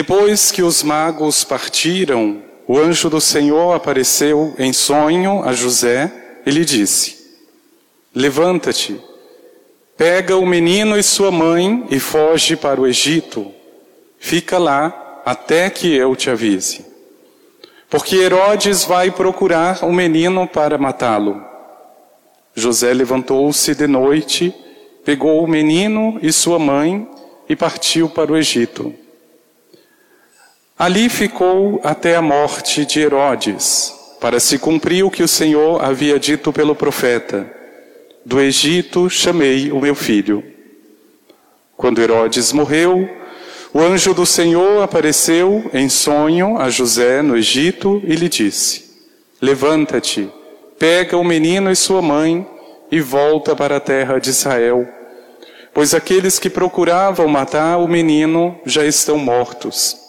Depois que os magos partiram, o anjo do Senhor apareceu em sonho a José e lhe disse: Levanta-te, pega o menino e sua mãe e foge para o Egito. Fica lá até que eu te avise. Porque Herodes vai procurar o menino para matá-lo. José levantou-se de noite, pegou o menino e sua mãe e partiu para o Egito Ali ficou até a morte de Herodes, para se cumprir o que o Senhor havia dito pelo profeta: Do Egito chamei o meu filho. Quando Herodes morreu, o anjo do Senhor apareceu em sonho a José no Egito e lhe disse: Levanta-te, pega o menino e sua mãe e volta para a terra de Israel, pois aqueles que procuravam matar o menino já estão mortos.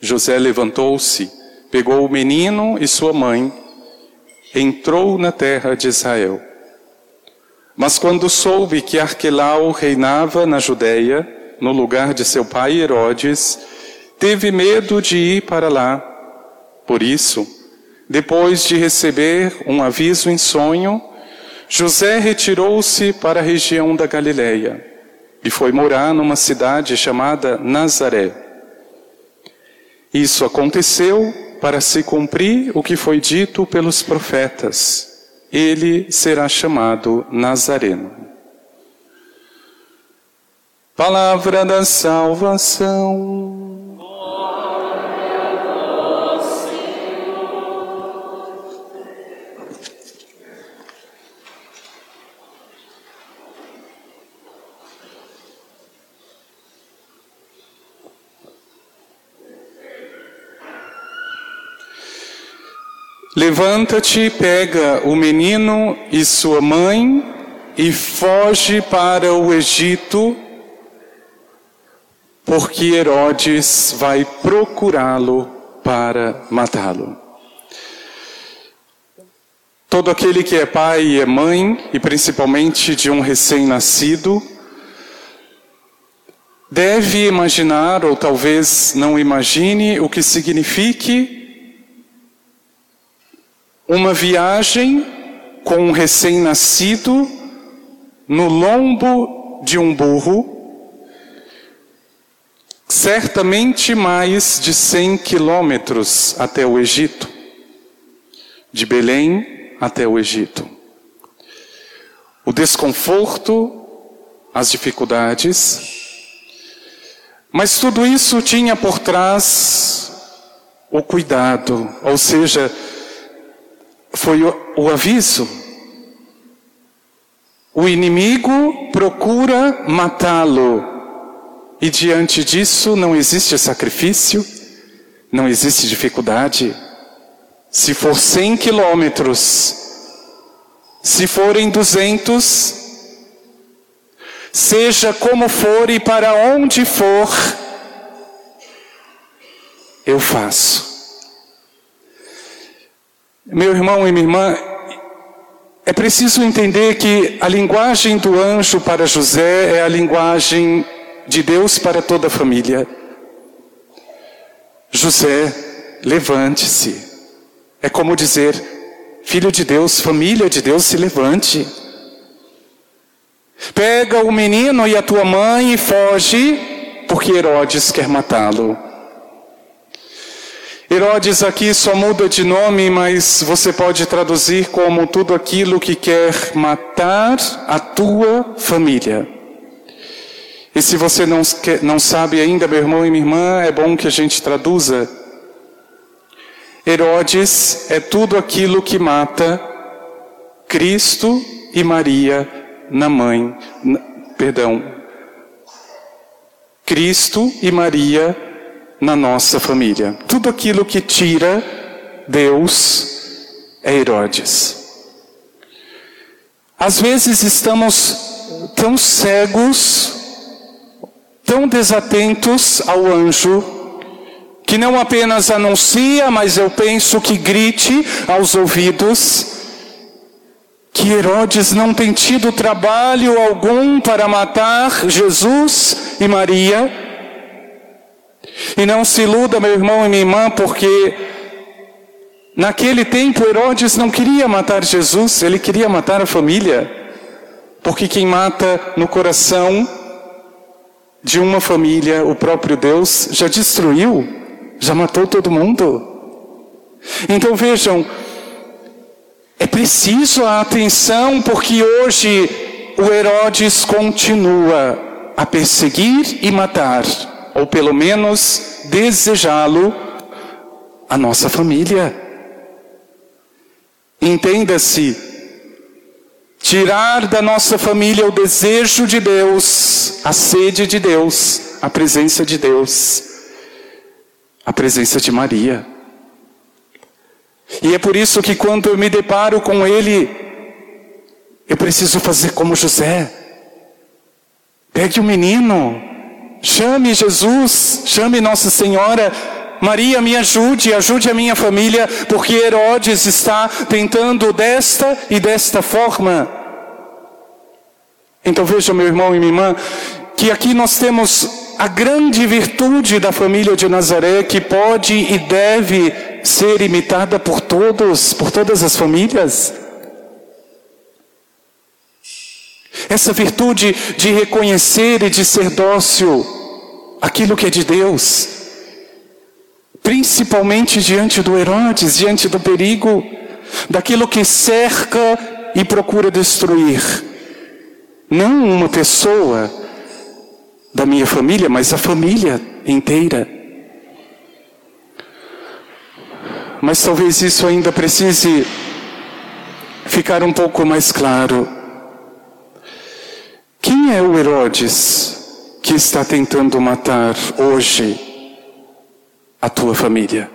José levantou-se, pegou o menino e sua mãe, entrou na terra de Israel. Mas quando soube que Arquelau reinava na Judéia, no lugar de seu pai Herodes, teve medo de ir para lá. Por isso, depois de receber um aviso em sonho, José retirou-se para a região da Galileia e foi morar numa cidade chamada Nazaré isso aconteceu para se cumprir o que foi dito pelos profetas. Ele será chamado Nazareno. Palavra da salvação. Levanta-te, pega o menino e sua mãe e foge para o Egito, porque Herodes vai procurá-lo para matá-lo. Todo aquele que é pai e é mãe, e principalmente de um recém-nascido, deve imaginar, ou talvez não imagine, o que signifique uma viagem com um recém-nascido no lombo de um burro, certamente mais de 100 quilômetros até o Egito, de Belém até o Egito. O desconforto, as dificuldades, mas tudo isso tinha por trás o cuidado, ou seja, foi o, o aviso. O inimigo procura matá-lo. E diante disso não existe sacrifício, não existe dificuldade. Se for 100 quilômetros, se forem 200, seja como for e para onde for, eu faço. Meu irmão e minha irmã, é preciso entender que a linguagem do anjo para José é a linguagem de Deus para toda a família. José, levante-se. É como dizer, filho de Deus, família de Deus, se levante. Pega o menino e a tua mãe e foge, porque Herodes quer matá-lo. Herodes aqui só muda de nome, mas você pode traduzir como tudo aquilo que quer matar a tua família. E se você não, não sabe ainda, meu irmão e minha irmã, é bom que a gente traduza. Herodes é tudo aquilo que mata Cristo e Maria na mãe, na, perdão, Cristo e Maria na nossa família. Tudo aquilo que tira Deus é Herodes. Às vezes estamos tão cegos, tão desatentos ao anjo, que não apenas anuncia, mas eu penso que grite aos ouvidos, que Herodes não tem tido trabalho algum para matar Jesus e Maria. E não se iluda, meu irmão e minha irmã, porque naquele tempo Herodes não queria matar Jesus, ele queria matar a família. Porque quem mata no coração de uma família, o próprio Deus, já destruiu, já matou todo mundo. Então vejam, é preciso a atenção, porque hoje o Herodes continua a perseguir e matar, ou pelo menos desejá-lo, a nossa família. Entenda-se, tirar da nossa família o desejo de Deus, a sede de Deus, a presença de Deus, a presença de Maria. E é por isso que quando eu me deparo com ele, eu preciso fazer como José. Pegue o menino, chame Jesus, chame Nossa Senhora. Maria, me ajude, ajude a minha família, porque Herodes está tentando desta e desta forma. Então veja, meu irmão e minha irmã, que aqui nós temos a grande virtude da família de Nazaré que pode e deve ser imitada por todos, por todas as famílias. Essa virtude de reconhecer e de ser dócil aquilo que é de Deus, principalmente diante do Herodes, diante do perigo, daquilo que cerca e procura destruir. Não uma pessoa, da minha família, mas a família inteira. Mas talvez isso ainda precise ficar um pouco mais claro. Quem é o Herodes que está tentando matar hoje a tua família?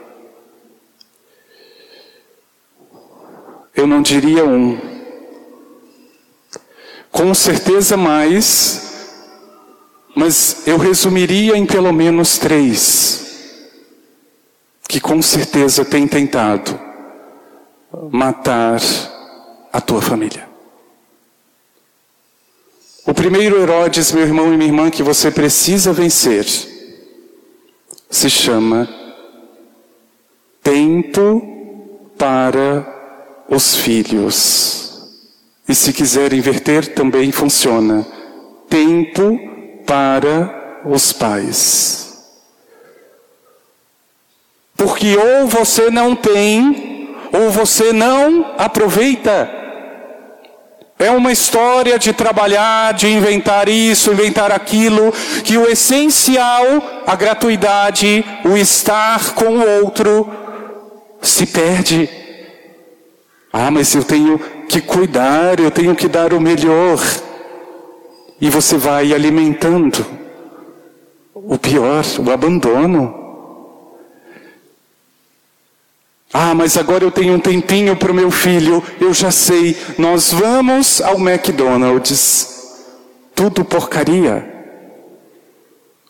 Eu não diria um. Com certeza mais mas eu resumiria em pelo menos três, que com certeza tem tentado matar a tua família. O primeiro Herodes, meu irmão e minha irmã, que você precisa vencer, se chama tempo para os filhos. E se quiser inverter, também funciona. Tempo para os pais. Porque ou você não tem, ou você não aproveita. É uma história de trabalhar, de inventar isso, inventar aquilo, que o essencial, a gratuidade, o estar com o outro, se perde. Ah, mas eu tenho que cuidar, eu tenho que dar o melhor. E você vai alimentando o pior, o abandono. Ah, mas agora eu tenho um tempinho para o meu filho, eu já sei, nós vamos ao McDonald's. Tudo porcaria.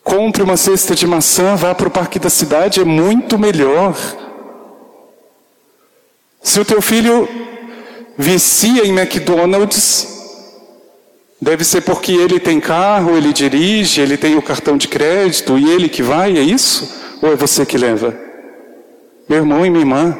Compre uma cesta de maçã, vá para o parque da cidade, é muito melhor. Se o teu filho vicia em McDonald's, Deve ser porque ele tem carro, ele dirige, ele tem o cartão de crédito e ele que vai, é isso? Ou é você que leva? Meu irmão e minha irmã.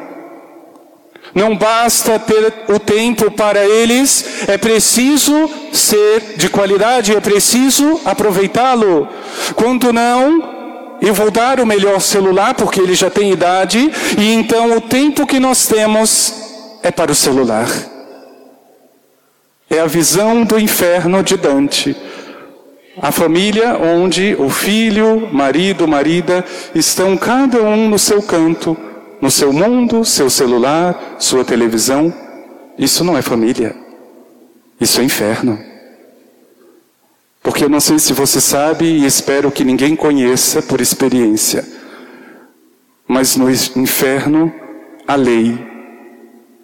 Não basta ter o tempo para eles, é preciso ser de qualidade, é preciso aproveitá-lo. Quando não, eu vou dar o melhor celular, porque ele já tem idade, e então o tempo que nós temos é para o celular. É a visão do inferno de Dante. A família onde o filho, marido, marida estão cada um no seu canto, no seu mundo, seu celular, sua televisão. Isso não é família. Isso é inferno. Porque eu não sei se você sabe e espero que ninguém conheça por experiência. Mas no inferno, a lei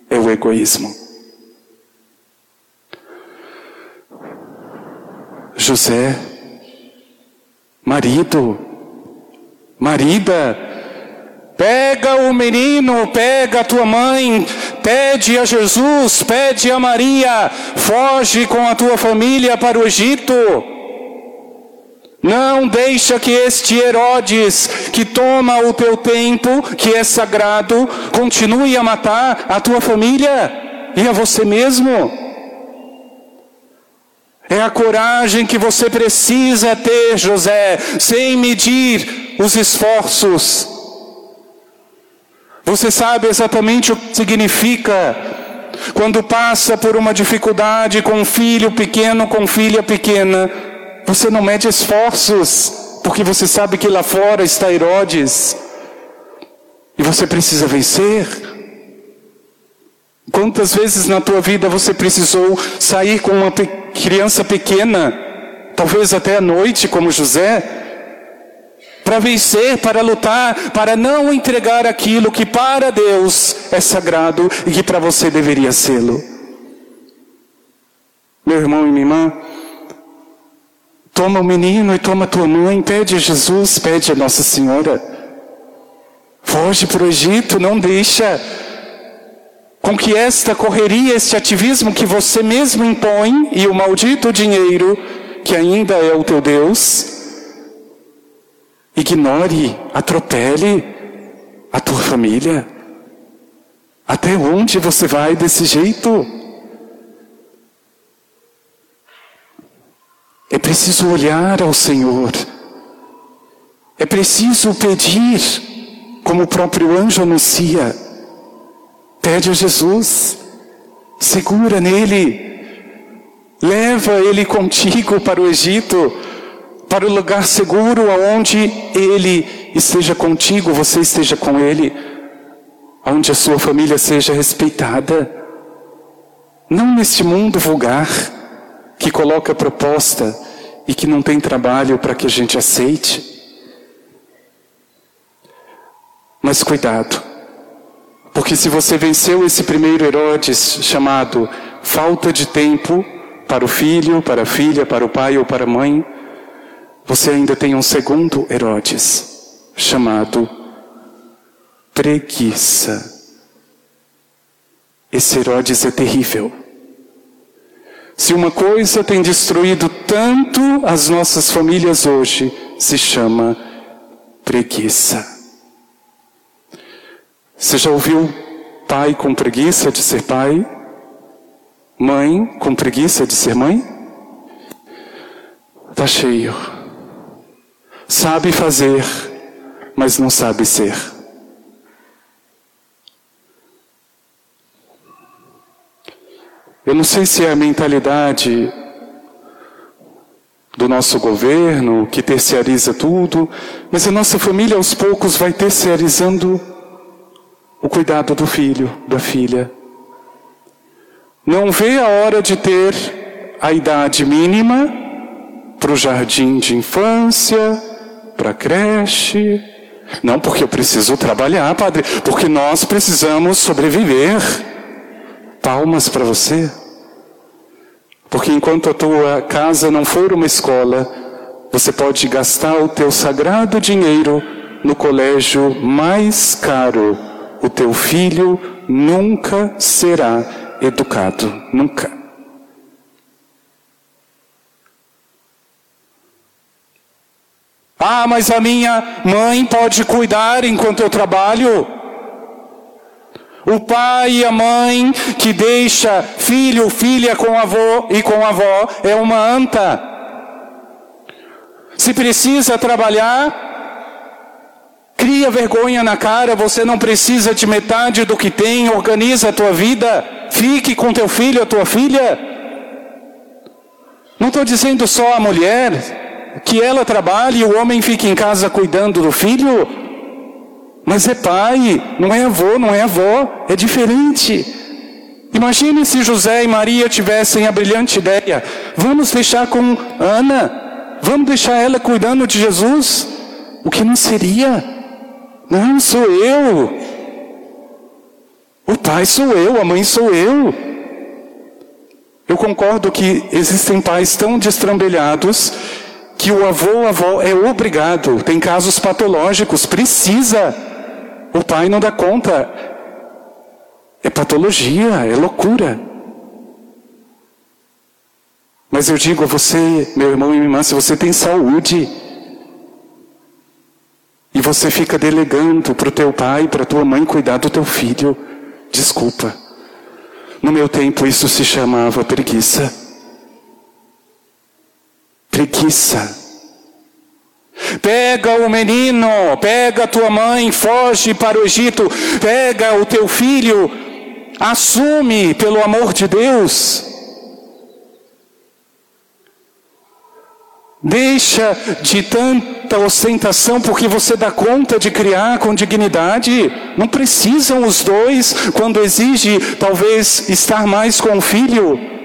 é o egoísmo. José, marido, marida, pega o menino, pega a tua mãe, pede a Jesus, pede a Maria, foge com a tua família para o Egito. Não deixa que este Herodes, que toma o teu tempo, que é sagrado, continue a matar a tua família e a você mesmo. É a coragem que você precisa ter, José, sem medir os esforços. Você sabe exatamente o que significa quando passa por uma dificuldade com um filho pequeno, com filha pequena. Você não mede esforços, porque você sabe que lá fora está Herodes. E você precisa vencer. Quantas vezes na tua vida você precisou sair com uma criança pequena, talvez até à noite, como José, para vencer, para lutar, para não entregar aquilo que para Deus é sagrado e que para você deveria sê-lo. Meu irmão e minha irmã, toma o menino e toma tua mãe, pede a Jesus, pede a Nossa Senhora. Foge para o Egito, não deixa com que esta correria, este ativismo que você mesmo impõe e o maldito dinheiro, que ainda é o teu Deus, ignore, atropele a tua família. Até onde você vai desse jeito? É preciso olhar ao Senhor. É preciso pedir, como o próprio anjo anuncia. Pede a Jesus, segura nele, leva ele contigo para o Egito, para o lugar seguro aonde ele esteja contigo, você esteja com ele, aonde a sua família seja respeitada. Não neste mundo vulgar que coloca proposta e que não tem trabalho para que a gente aceite. Mas cuidado. Porque se você venceu esse primeiro Herodes chamado falta de tempo para o filho, para a filha, para o pai ou para a mãe, você ainda tem um segundo Herodes chamado preguiça. Esse Herodes é terrível. Se uma coisa tem destruído tanto as nossas famílias hoje, se chama preguiça. Você já ouviu pai com preguiça de ser pai? Mãe com preguiça de ser mãe? Está cheio. Sabe fazer, mas não sabe ser. Eu não sei se é a mentalidade do nosso governo que terciariza tudo, mas a nossa família aos poucos vai terciarizando o cuidado do filho, da filha. Não vê a hora de ter a idade mínima para o jardim de infância, para a creche. Não porque eu preciso trabalhar, padre, porque nós precisamos sobreviver. Palmas para você. Porque enquanto a tua casa não for uma escola, você pode gastar o teu sagrado dinheiro no colégio mais caro o teu filho nunca será educado. Nunca. Ah, mas a minha mãe pode cuidar enquanto eu trabalho. O pai e a mãe que deixa filho, filha com avô e com avó é uma anta. Se precisa trabalhar, Cria vergonha na cara, você não precisa de metade do que tem, organiza a tua vida, fique com teu filho, a tua filha. Não estou dizendo só a mulher, que ela trabalhe e o homem fique em casa cuidando do filho. Mas é pai, não é avô, não é avó, é diferente. Imagine se José e Maria tivessem a brilhante ideia: vamos deixar com Ana, vamos deixar ela cuidando de Jesus. O que não seria? Não, sou eu. O pai sou eu, a mãe sou eu. Eu concordo que existem pais tão destrambelhados que o avô avó é obrigado, tem casos patológicos, precisa. O pai não dá conta. É patologia, é loucura. Mas eu digo a você, meu irmão e minha irmã, se você tem saúde e você fica delegando para o teu pai, para tua mãe cuidar do teu filho, desculpa. No meu tempo isso se chamava preguiça. Preguiça. Pega o menino, pega tua mãe, foge para o Egito, pega o teu filho, assume pelo amor de Deus. Deixa de tanta ostentação porque você dá conta de criar com dignidade. Não precisam os dois quando exige talvez estar mais com o filho.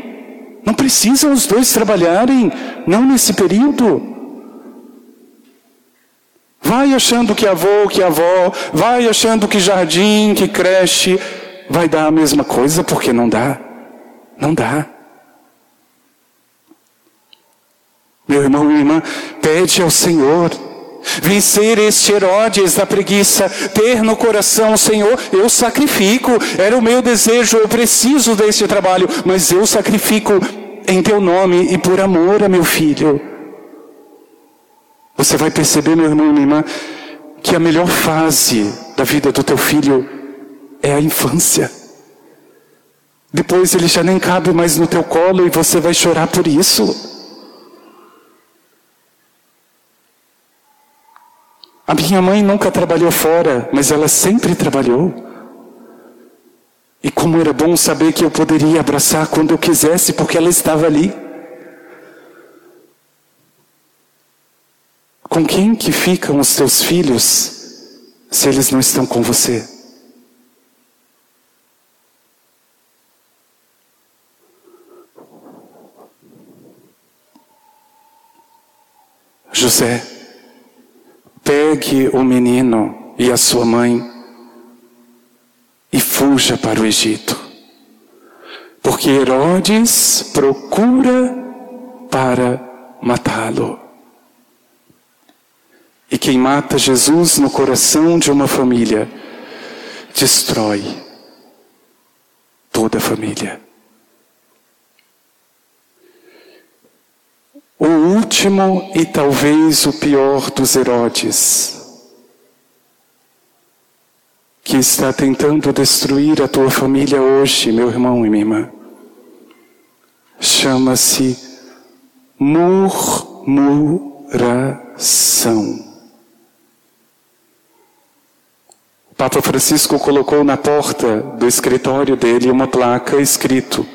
Não precisam os dois trabalharem, não nesse período. Vai achando que avô, que avó, vai achando que jardim, que creche vai dar a mesma coisa porque não dá. Não dá. Meu irmão e irmã, pede ao Senhor vencer este Herodes da preguiça, ter no coração, Senhor, eu sacrifico, era o meu desejo, eu preciso deste trabalho, mas eu sacrifico em teu nome e por amor a meu filho. Você vai perceber, meu irmão e minha irmã, que a melhor fase da vida do teu filho é a infância. Depois ele já nem cabe mais no teu colo e você vai chorar por isso. A minha mãe nunca trabalhou fora, mas ela sempre trabalhou. E como era bom saber que eu poderia abraçar quando eu quisesse, porque ela estava ali. Com quem que ficam os teus filhos se eles não estão com você? José Pegue o menino e a sua mãe e fuja para o Egito. Porque Herodes procura para matá-lo. E quem mata Jesus no coração de uma família destrói toda a família. O último e talvez o pior dos Herodes, que está tentando destruir a tua família hoje, meu irmão e minha irmã, chama-se murmuração. O Papa Francisco colocou na porta do escritório dele uma placa escrito: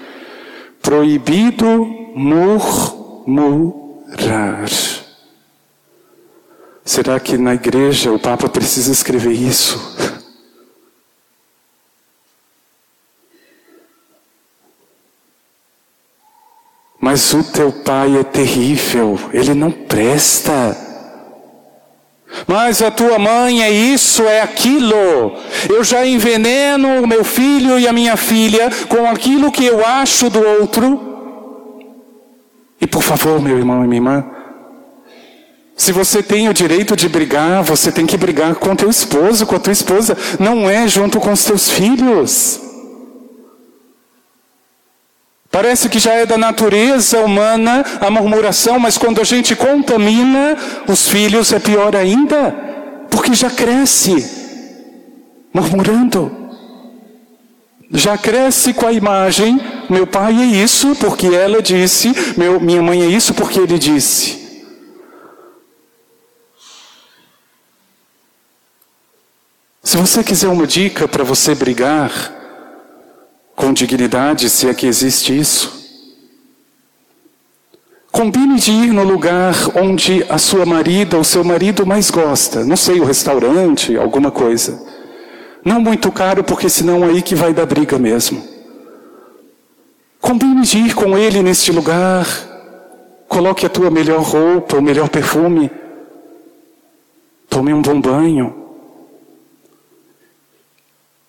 Proibido murmurar. Será que na igreja o Papa precisa escrever isso? Mas o teu pai é terrível, ele não presta. Mas a tua mãe é isso, é aquilo. Eu já enveneno o meu filho e a minha filha com aquilo que eu acho do outro. E por favor, meu irmão e minha irmã, se você tem o direito de brigar, você tem que brigar com teu esposo, com a tua esposa, não é junto com os teus filhos. Parece que já é da natureza humana a murmuração, mas quando a gente contamina os filhos é pior ainda, porque já cresce murmurando já cresce com a imagem, meu pai é isso porque ela disse, meu, minha mãe é isso porque ele disse. Se você quiser uma dica para você brigar com dignidade, se é que existe isso, Combine de ir no lugar onde a sua marida ou seu marido mais gosta. Não sei, o restaurante, alguma coisa. Não muito caro, porque senão é aí que vai dar briga mesmo. Combine de ir com ele neste lugar. Coloque a tua melhor roupa, o melhor perfume. Tome um bom banho.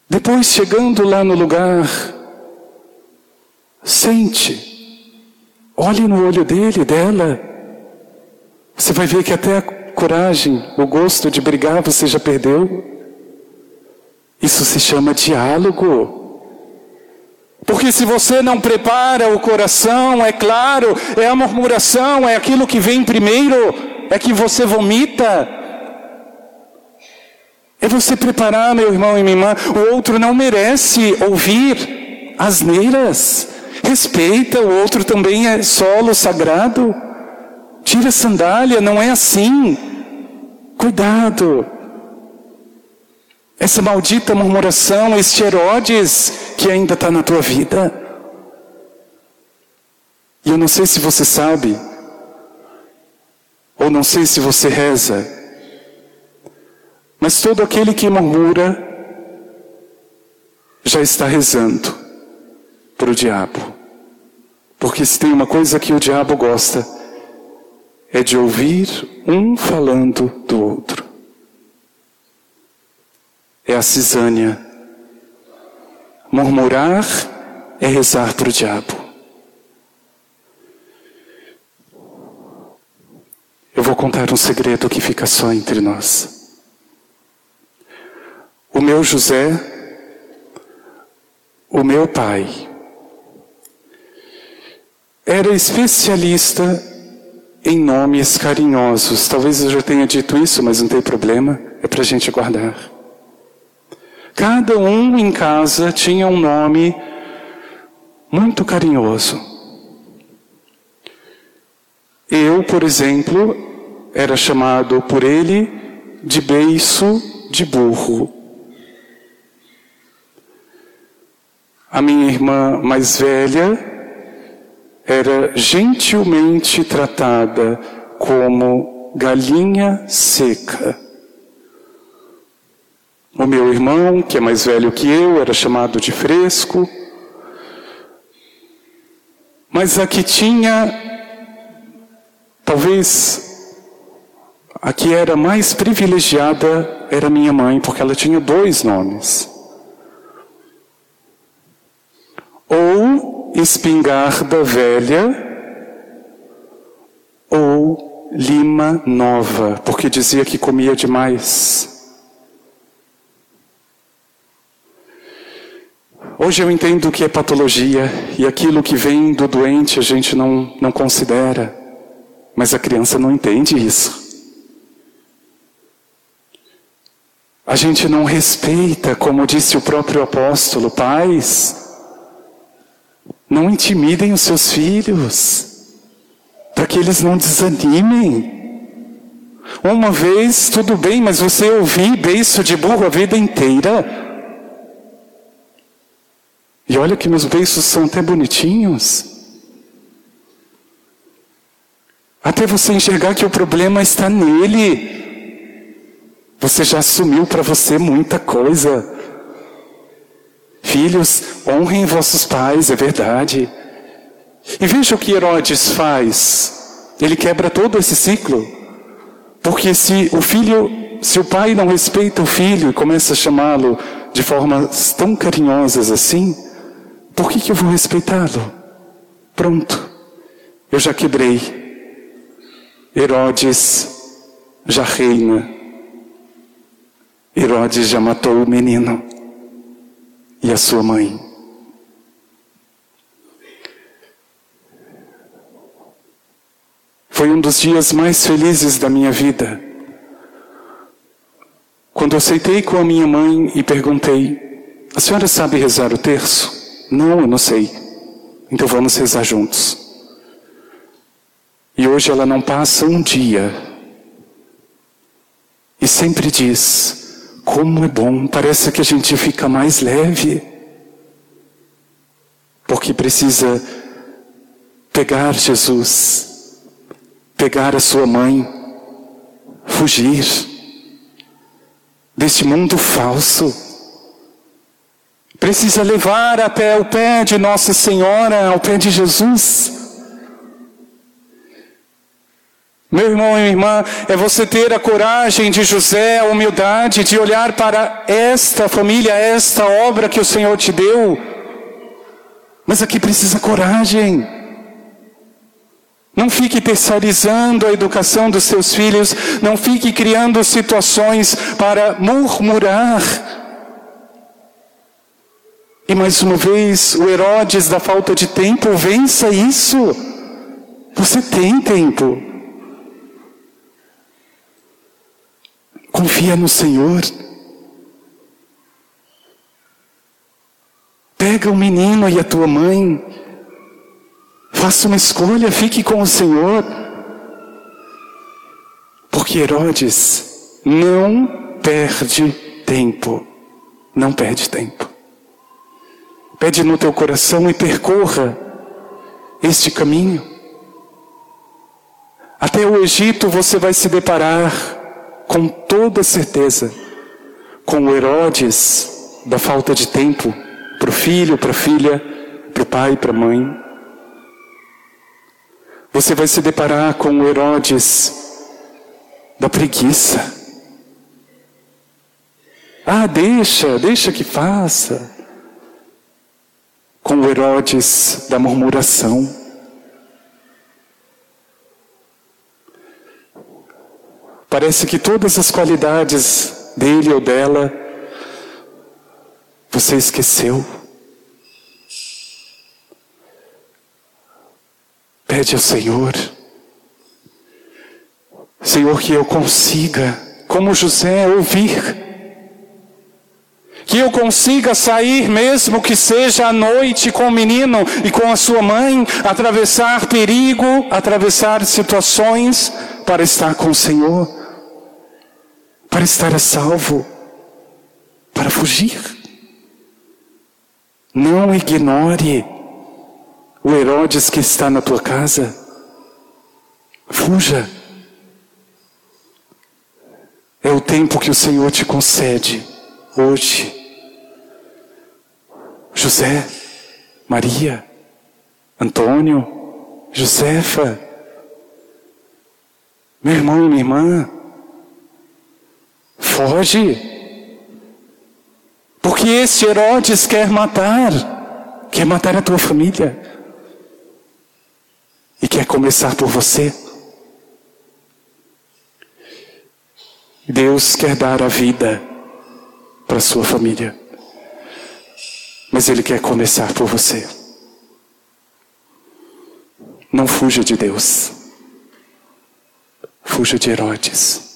Depois, chegando lá no lugar, sente, olhe no olho dele, dela. Você vai ver que até a coragem, o gosto de brigar você já perdeu. Isso se chama diálogo. Porque se você não prepara o coração, é claro, é a murmuração, é aquilo que vem primeiro, é que você vomita. É você preparar, meu irmão e minha irmã. O outro não merece ouvir asneiras. Respeita, o outro também é solo sagrado. Tira a sandália, não é assim. Cuidado. Essa maldita murmuração, este Herodes que ainda está na tua vida. E eu não sei se você sabe, ou não sei se você reza, mas todo aquele que murmura já está rezando para o diabo. Porque se tem uma coisa que o diabo gosta, é de ouvir um falando do outro. É a cisânia. Murmurar é rezar para o diabo. Eu vou contar um segredo que fica só entre nós. O meu José, o meu pai, era especialista em nomes carinhosos. Talvez eu já tenha dito isso, mas não tem problema, é para a gente guardar. Cada um em casa tinha um nome muito carinhoso. Eu, por exemplo, era chamado por ele de beiço de burro. A minha irmã mais velha era gentilmente tratada como galinha seca. O meu irmão, que é mais velho que eu, era chamado de fresco. Mas a que tinha, talvez, a que era mais privilegiada era minha mãe, porque ela tinha dois nomes. ou espingarda velha ou lima nova, porque dizia que comia demais. Hoje eu entendo o que é patologia e aquilo que vem do doente a gente não, não considera, mas a criança não entende isso. A gente não respeita, como disse o próprio apóstolo, pais, não intimidem os seus filhos, para que eles não desanimem. Uma vez, tudo bem, mas você ouvir beiço de burro a vida inteira. E olha que meus beiços são até bonitinhos. Até você enxergar que o problema está nele. Você já assumiu para você muita coisa. Filhos, honrem vossos pais, é verdade. E veja o que Herodes faz. Ele quebra todo esse ciclo. Porque se o filho, se o pai não respeita o filho e começa a chamá-lo de formas tão carinhosas assim, por que, que eu vou respeitá-lo? Pronto, eu já quebrei. Herodes já reina. Herodes já matou o menino e a sua mãe. Foi um dos dias mais felizes da minha vida. Quando eu aceitei com a minha mãe e perguntei: A senhora sabe rezar o terço? Não, eu não sei. Então vamos rezar juntos. E hoje ela não passa um dia e sempre diz: como é bom, parece que a gente fica mais leve. Porque precisa pegar Jesus pegar a sua mãe, fugir deste mundo falso. Precisa levar até o pé de Nossa Senhora, ao pé de Jesus. Meu irmão e minha irmã, é você ter a coragem de José, a humildade de olhar para esta família, esta obra que o Senhor te deu. Mas aqui precisa coragem. Não fique terceirizando a educação dos seus filhos, não fique criando situações para murmurar. E mais uma vez, o Herodes da falta de tempo, vença isso. Você tem tempo. Confia no Senhor. Pega o menino e a tua mãe. Faça uma escolha, fique com o Senhor. Porque Herodes não perde tempo. Não perde tempo. Pede no teu coração e percorra este caminho. Até o Egito você vai se deparar com toda certeza com o Herodes da falta de tempo para o filho, para a filha, para o pai, para a mãe. Você vai se deparar com o Herodes da preguiça. Ah, deixa, deixa que faça. Com o Herodes da murmuração. Parece que todas as qualidades dele ou dela você esqueceu. Pede ao Senhor, Senhor, que eu consiga, como José, ouvir. Que eu consiga sair, mesmo que seja à noite, com o menino e com a sua mãe, atravessar perigo, atravessar situações para estar com o Senhor para estar a salvo, para fugir. Não ignore o Herodes que está na tua casa. Fuja. É o tempo que o Senhor te concede hoje. José, Maria, Antônio, Josefa, meu irmão e minha irmã, Foge. Porque esse Herodes quer matar, quer matar a tua família. E quer começar por você. Deus quer dar a vida para a sua família. Mas Ele quer começar por você. Não fuja de Deus. Fuja de Herodes.